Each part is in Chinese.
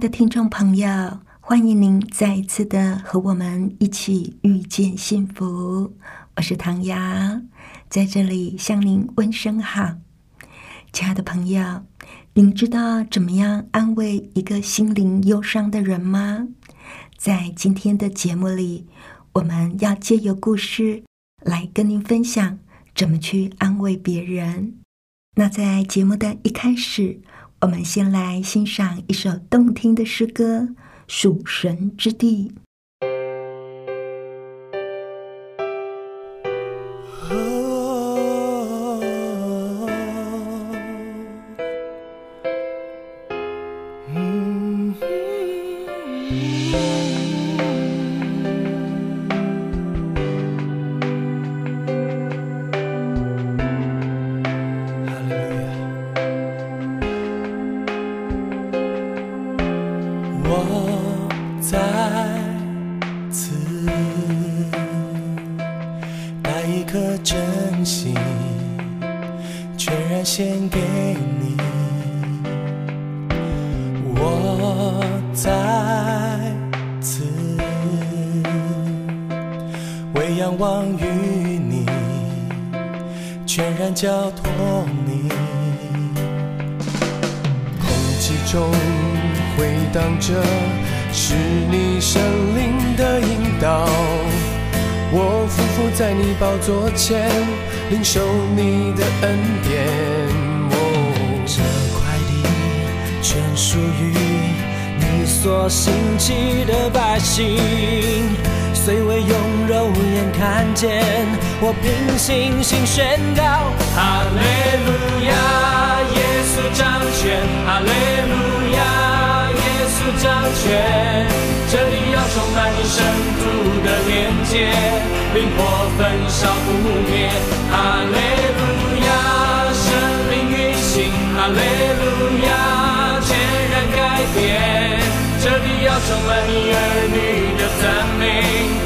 的听众朋友，欢迎您再一次的和我们一起遇见幸福。我是唐瑶，在这里向您问声好。亲爱的朋友，您知道怎么样安慰一个心灵忧伤的人吗？在今天的节目里，我们要借由故事来跟您分享怎么去安慰别人。那在节目的一开始，我们先来欣赏一首动听的诗歌《蜀神之地》。交托你，空气中回荡着是你神灵的引导。我匍匐在你宝座前，领受你的恩典。这块地全属于你所兴起的百姓。虽未用肉眼看见，我凭信心宣告：哈利路亚，耶稣掌权；哈利路亚，耶稣掌权。这里要充满你圣徒的连接，灵火焚烧不灭。哈利路亚，生命运行；哈利路亚，全然改变。这里要充满你儿女的赞美。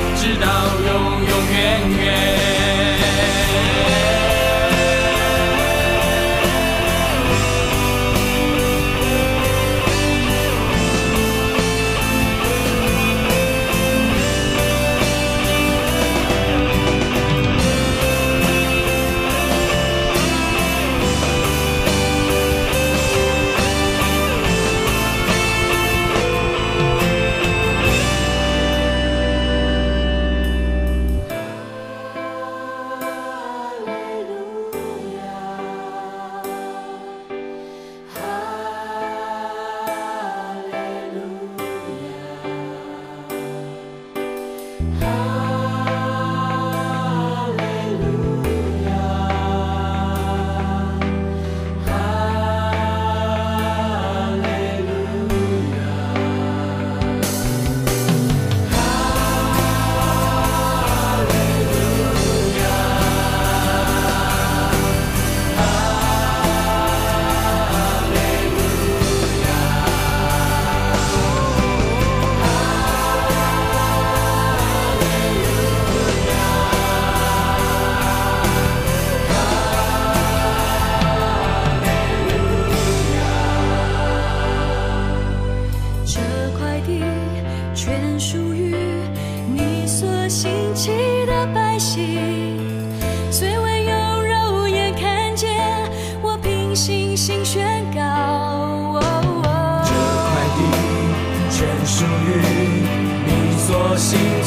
Lord.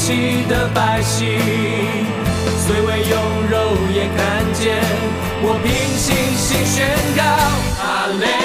起的百姓虽未用肉眼看见我凭信心宣告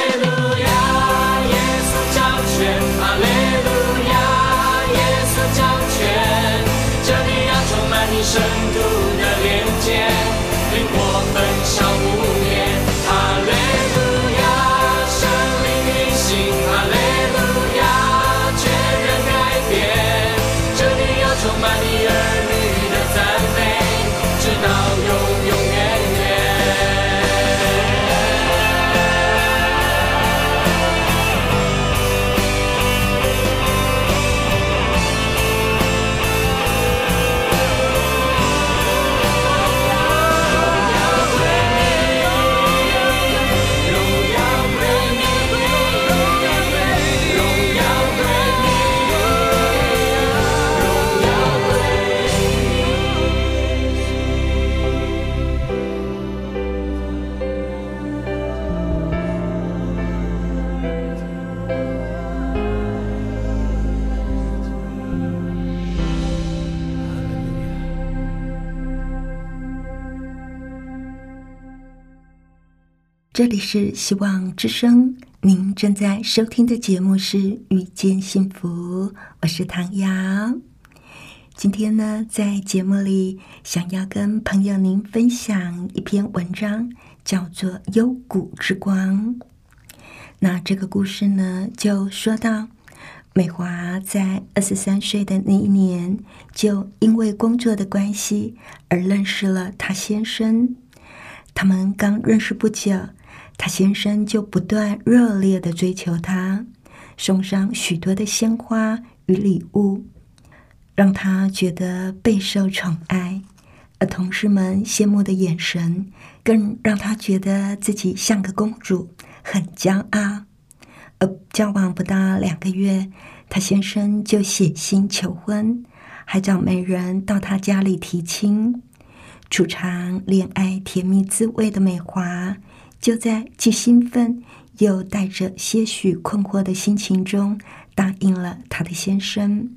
里是希望之声，您正在收听的节目是《遇见幸福》，我是唐瑶。今天呢，在节目里想要跟朋友您分享一篇文章，叫做《幽谷之光》。那这个故事呢，就说到美华在二十三岁的那一年，就因为工作的关系而认识了她先生。他们刚认识不久。他先生就不断热烈的追求她，送上许多的鲜花与礼物，让她觉得备受宠爱。而同事们羡慕的眼神，更让她觉得自己像个公主，很骄傲。而交往不到两个月，他先生就写信求婚，还找媒人到他家里提亲，储藏恋爱甜蜜滋味的美华。就在既兴奋又带着些许困惑的心情中，答应了他的先生。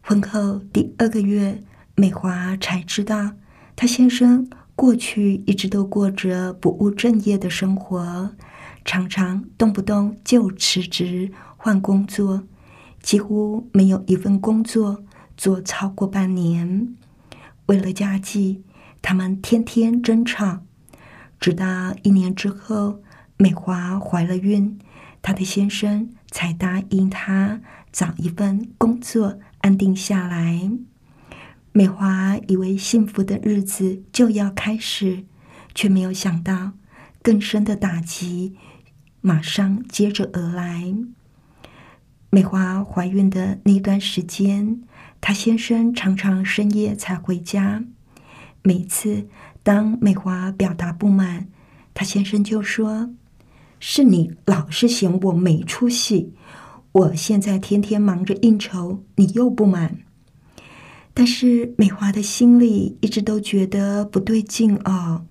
婚后第二个月，美华才知道，她先生过去一直都过着不务正业的生活，常常动不动就辞职换工作，几乎没有一份工作做超过半年。为了家计，他们天天争吵。直到一年之后，美华怀了孕，她的先生才答应她找一份工作安定下来。美华以为幸福的日子就要开始，却没有想到更深的打击马上接着而来。美华怀孕的那段时间，她先生常常深夜才回家，每次。当美华表达不满，她先生就说：“是你老是嫌我没出息，我现在天天忙着应酬，你又不满。”但是美华的心里一直都觉得不对劲哦。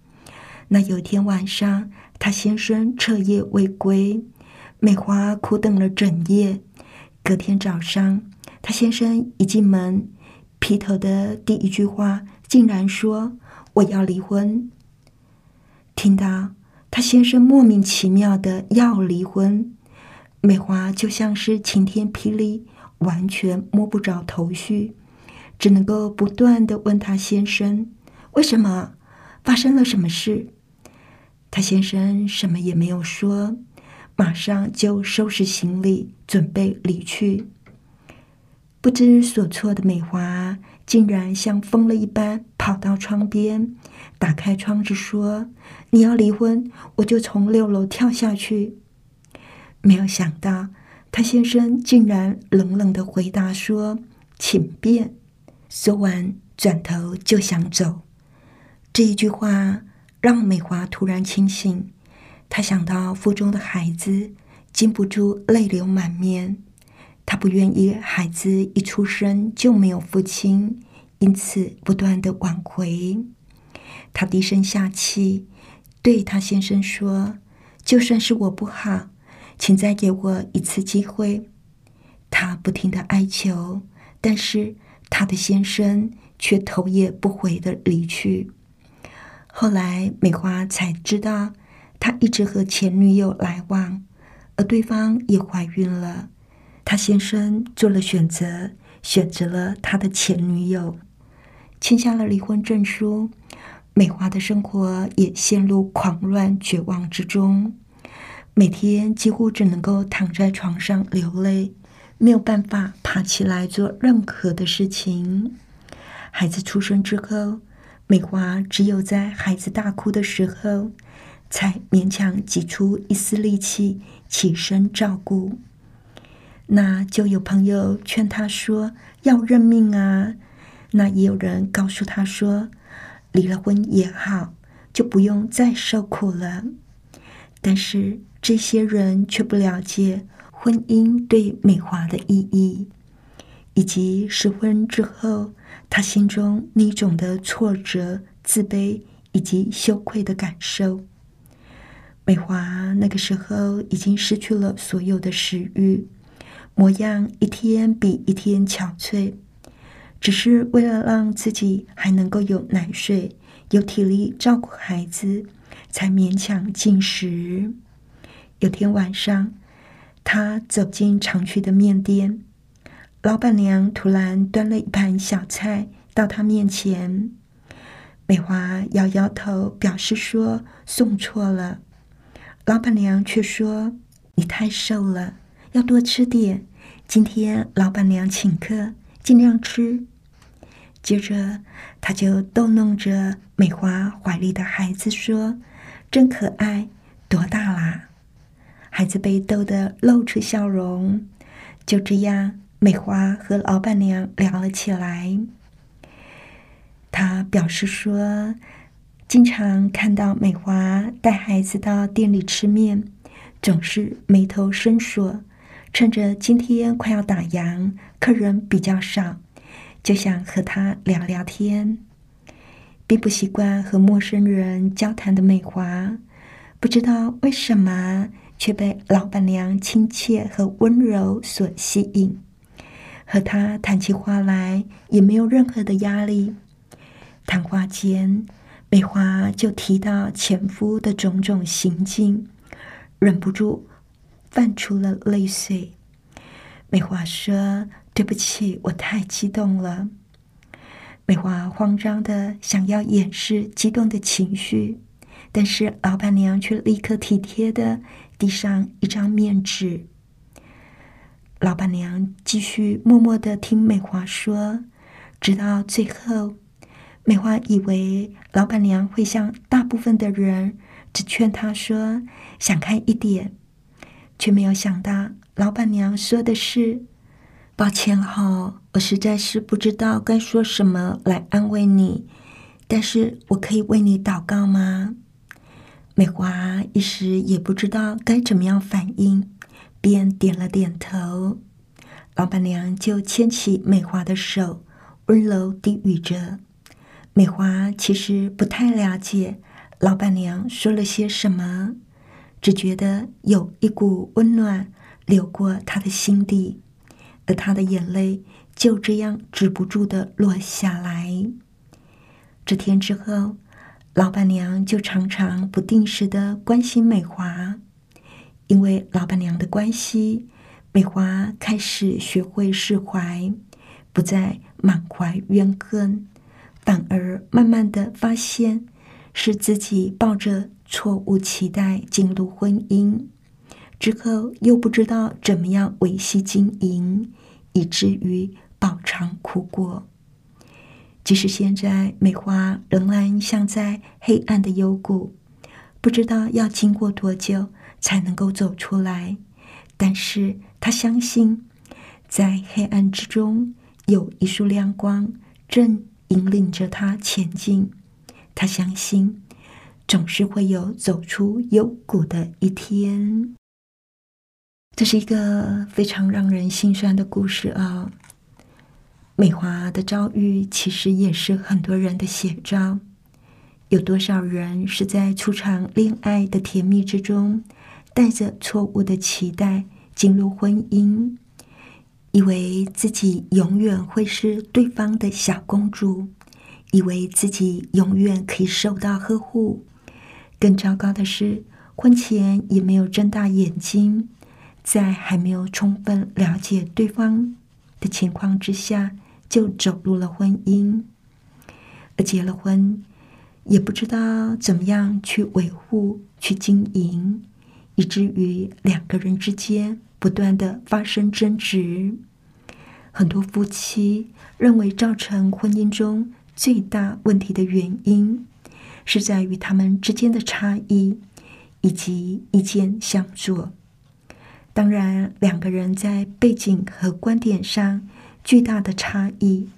那有天晚上，她先生彻夜未归，美华苦等了整夜。隔天早上，她先生一进门，劈头的第一句话竟然说。我要离婚。听到他先生莫名其妙的要离婚，美华就像是晴天霹雳，完全摸不着头绪，只能够不断的问他先生：“为什么？发生了什么事？”他先生什么也没有说，马上就收拾行李准备离去。不知所措的美华竟然像疯了一般跑到窗边，打开窗子说：“你要离婚，我就从六楼跳下去。”没有想到，他先生竟然冷冷的回答说：“请便。”说完，转头就想走。这一句话让美华突然清醒，她想到腹中的孩子，禁不住泪流满面。他不愿意孩子一出生就没有父亲，因此不断的挽回。他低声下气对他先生说：“就算是我不好，请再给我一次机会。”他不停的哀求，但是他的先生却头也不回的离去。后来美花才知道，他一直和前女友来往，而对方也怀孕了。他先生做了选择，选择了他的前女友，签下了离婚证书。美华的生活也陷入狂乱绝望之中，每天几乎只能够躺在床上流泪，没有办法爬起来做任何的事情。孩子出生之后，美华只有在孩子大哭的时候，才勉强挤出一丝力气起身照顾。那就有朋友劝他说要认命啊，那也有人告诉他说离了婚也好，就不用再受苦了。但是这些人却不了解婚姻对美华的意义，以及失婚之后他心中那种的挫折、自卑以及羞愧的感受。美华那个时候已经失去了所有的食欲。模样一天比一天憔悴，只是为了让自己还能够有奶水、有体力照顾孩子，才勉强进食。有天晚上，他走进常去的面店，老板娘突然端了一盘小菜到他面前。美华摇摇头，表示说送错了。老板娘却说：“你太瘦了，要多吃点。今天老板娘请客，尽量吃。”接着，他就逗弄着美华怀里的孩子说：“真可爱，多大啦？”孩子被逗得露出笑容。就这样，美华和老板娘聊了起来。他表示说，经常看到美华带孩子到店里吃面，总是眉头深锁，趁着今天快要打烊，客人比较少。就想和他聊聊天，并不习惯和陌生人交谈的美华，不知道为什么却被老板娘亲切和温柔所吸引。和他谈起话来也没有任何的压力。谈话间，美华就提到前夫的种种行径，忍不住泛出了泪水。美华说。对不起，我太激动了。美华慌张的想要掩饰激动的情绪，但是老板娘却立刻体贴的递上一张面纸。老板娘继续默默的听美华说，直到最后，美华以为老板娘会像大部分的人，只劝她说想开一点，却没有想到老板娘说的是。抱歉哈，我实在是不知道该说什么来安慰你，但是我可以为你祷告吗？美华一时也不知道该怎么样反应，便点了点头。老板娘就牵起美华的手，温柔低语着。美华其实不太了解老板娘说了些什么，只觉得有一股温暖流过他的心底。而他的眼泪就这样止不住的落下来。这天之后，老板娘就常常不定时的关心美华，因为老板娘的关系，美华开始学会释怀，不再满怀怨恨，反而慢慢的发现是自己抱着错误期待进入婚姻。之后又不知道怎么样维系经营，以至于饱尝苦果。即使现在美花仍然像在黑暗的幽谷，不知道要经过多久才能够走出来，但是她相信，在黑暗之中有一束亮光正引领着她前进。他相信，总是会有走出幽谷的一天。这是一个非常让人心酸的故事啊！美华的遭遇其实也是很多人的写照。有多少人是在初尝恋爱的甜蜜之中，带着错误的期待进入婚姻，以为自己永远会是对方的小公主，以为自己永远可以受到呵护。更糟糕的是，婚前也没有睁大眼睛。在还没有充分了解对方的情况之下，就走入了婚姻，而结了婚，也不知道怎么样去维护、去经营，以至于两个人之间不断的发生争执。很多夫妻认为，造成婚姻中最大问题的原因，是在于他们之间的差异以及意见相左。当然，两个人在背景和观点上巨大的差异，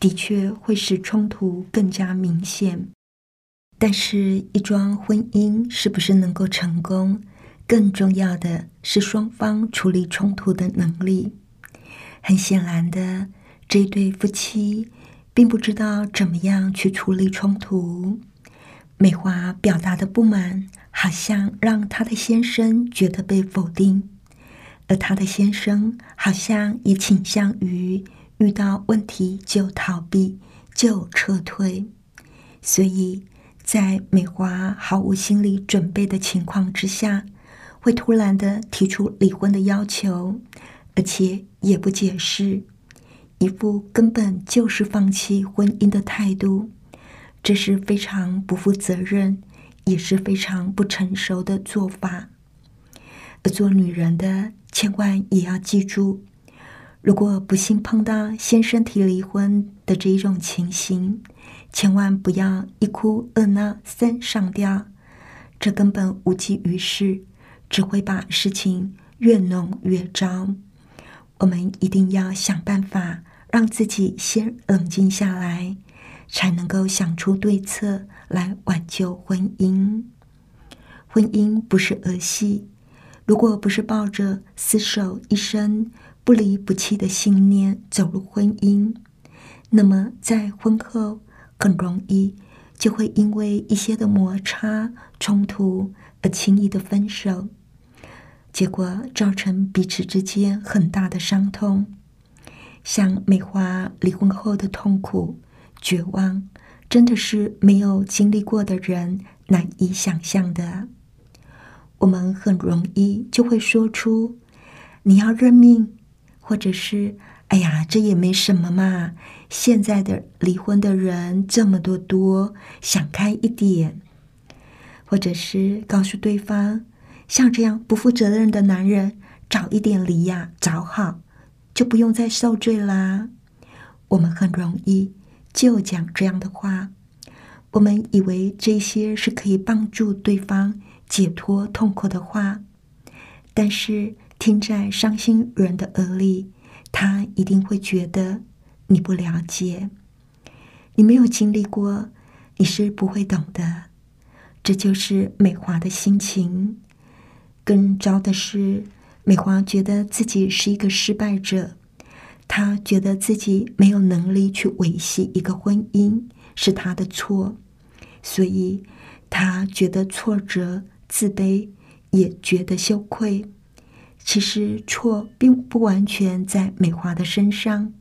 的确会使冲突更加明显。但是，一桩婚姻是不是能够成功，更重要的是双方处理冲突的能力。很显然的，这对夫妻并不知道怎么样去处理冲突。美华表达的不满，好像让她的先生觉得被否定。而她的先生好像也倾向于遇到问题就逃避、就撤退，所以在美华毫无心理准备的情况之下，会突然的提出离婚的要求，而且也不解释，一副根本就是放弃婚姻的态度，这是非常不负责任，也是非常不成熟的做法。而做女人的，千万也要记住，如果不幸碰到先生提离婚的这一种情形，千万不要一哭二闹三上吊，这根本无济于事，只会把事情越弄越糟。我们一定要想办法让自己先冷静下来，才能够想出对策来挽救婚姻。婚姻不是儿戏。如果不是抱着厮守一生、不离不弃的信念走入婚姻，那么在婚后很容易就会因为一些的摩擦冲突而轻易的分手，结果造成彼此之间很大的伤痛。像美华离婚后的痛苦、绝望，真的是没有经历过的人难以想象的。我们很容易就会说出“你要认命”，或者是“哎呀，这也没什么嘛”。现在的离婚的人这么多多，想开一点，或者是告诉对方，像这样不负责任的男人，早一点离呀，早好，就不用再受罪啦。我们很容易就讲这样的话，我们以为这些是可以帮助对方。解脱痛苦的话，但是听在伤心人的耳里，他一定会觉得你不了解，你没有经历过，你是不会懂的。这就是美华的心情。更糟的是，美华觉得自己是一个失败者，他觉得自己没有能力去维系一个婚姻，是他的错，所以他觉得挫折。自卑，也觉得羞愧。其实错并不完全在美华的身上，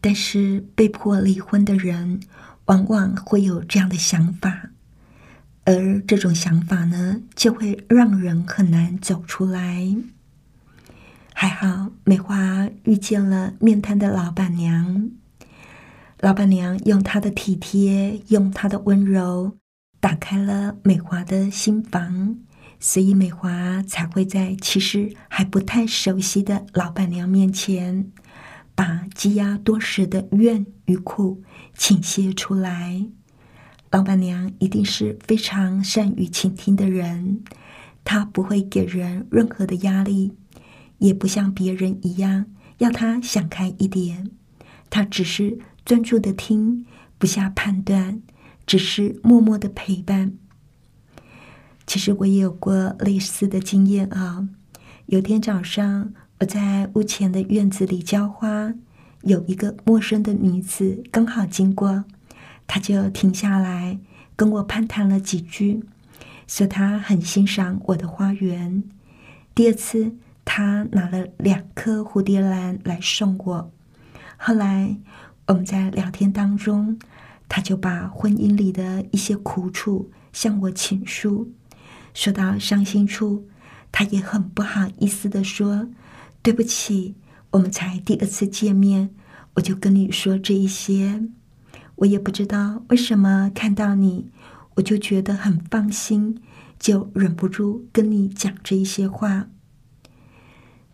但是被迫离婚的人往往会有这样的想法，而这种想法呢，就会让人很难走出来。还好，美华遇见了面瘫的老板娘，老板娘用她的体贴，用她的温柔。打开了美华的心房，所以美华才会在其实还不太熟悉的老板娘面前，把积压多时的怨与苦倾泻出来。老板娘一定是非常善于倾听的人，她不会给人任何的压力，也不像别人一样要他想开一点，他只是专注的听，不下判断。只是默默的陪伴。其实我也有过类似的经验啊。有天早上，我在屋前的院子里浇花，有一个陌生的女子刚好经过，她就停下来跟我攀谈了几句，说她很欣赏我的花园。第二次，他拿了两颗蝴蝶兰来送我。后来，我们在聊天当中。他就把婚姻里的一些苦楚向我倾诉，说到伤心处，他也很不好意思的说：“对不起，我们才第二次见面，我就跟你说这一些。我也不知道为什么看到你，我就觉得很放心，就忍不住跟你讲这一些话。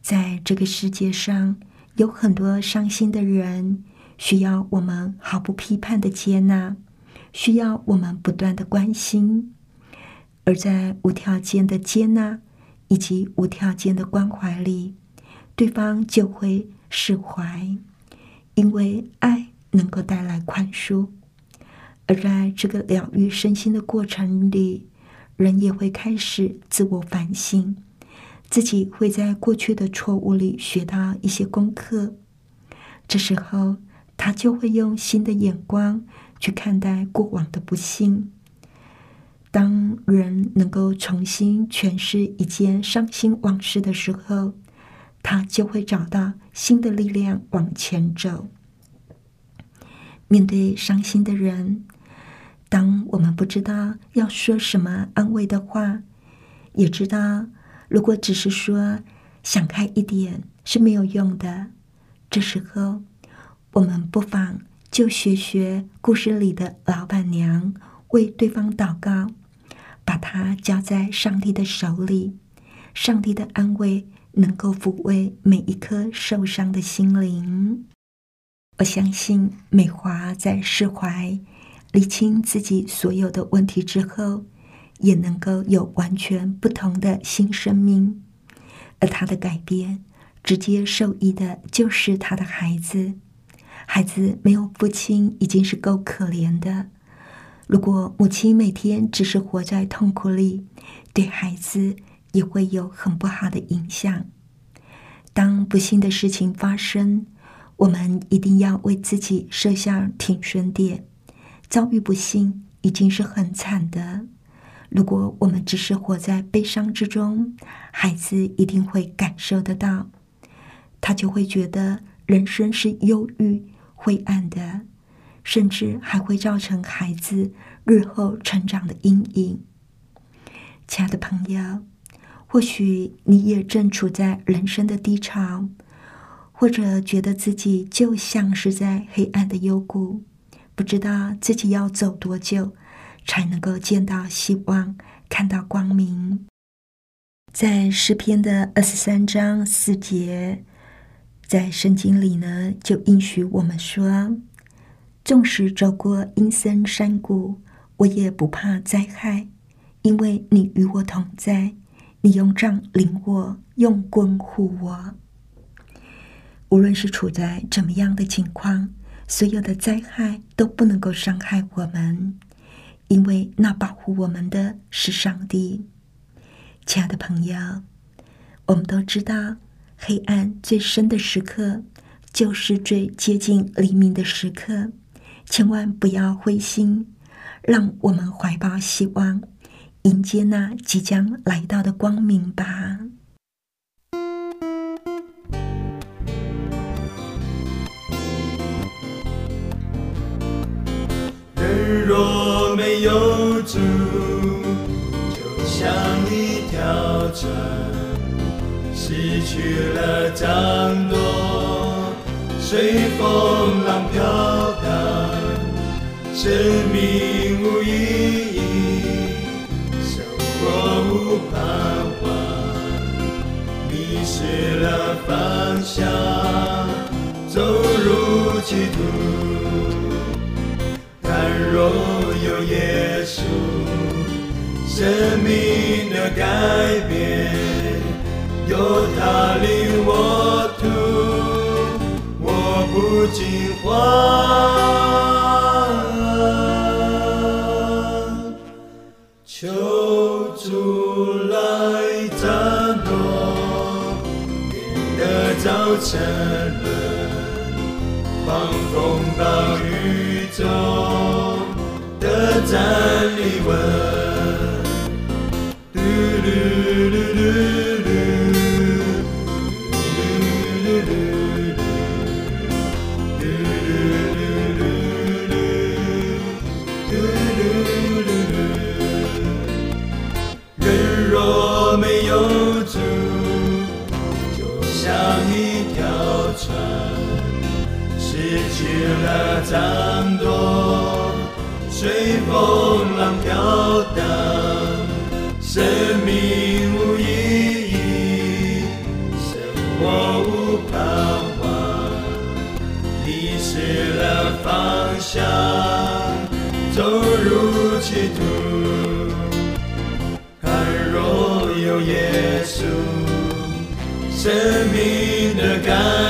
在这个世界上，有很多伤心的人。”需要我们毫不批判的接纳，需要我们不断的关心，而在无条件的接纳以及无条件的关怀里，对方就会释怀，因为爱能够带来宽恕。而在这个疗愈身心的过程里，人也会开始自我反省，自己会在过去的错误里学到一些功课，这时候。他就会用新的眼光去看待过往的不幸。当人能够重新诠释一件伤心往事的时候，他就会找到新的力量往前走。面对伤心的人，当我们不知道要说什么安慰的话，也知道如果只是说想开一点是没有用的，这时候我们不妨就学学故事里的老板娘，为对方祷告，把它交在上帝的手里，上帝的安慰能够抚慰每一颗受伤的心灵。我相信美华在释怀、理清自己所有的问题之后，也能够有完全不同的新生命。而他的改变，直接受益的就是他的孩子。孩子没有父亲已经是够可怜的，如果母亲每天只是活在痛苦里，对孩子也会有很不好的影响。当不幸的事情发生，我们一定要为自己设下停损点。遭遇不幸已经是很惨的，如果我们只是活在悲伤之中，孩子一定会感受得到，他就会觉得人生是忧郁、灰暗的，甚至还会造成孩子日后成长的阴影。亲爱的朋友，或许你也正处在人生的低潮。或者觉得自己就像是在黑暗的幽谷，不知道自己要走多久才能够见到希望，看到光明。在诗篇的二十三章四节，在圣经里呢，就应许我们说：“纵使走过阴森山谷，我也不怕灾害，因为你与我同在，你用杖领我，用棍护我。”无论是处在怎么样的情况，所有的灾害都不能够伤害我们，因为那保护我们的是上帝。亲爱的朋友，我们都知道，黑暗最深的时刻就是最接近黎明的时刻，千万不要灰心，让我们怀抱希望，迎接那即将来到的光明吧。若没有主，就像一条船，失去了掌舵，随风浪飘荡，生命无意义，生活无盼望，迷失了方向，走入歧途。但若，生命的改变，有他领我途，我不惊慌。求主来掌舵，免得早沉沦，狂风暴雨中。的站立稳，人若没有主，就像一条船，失去了掌舵。随风浪飘荡，方向，走入歧途。看若有耶稣，生命的甘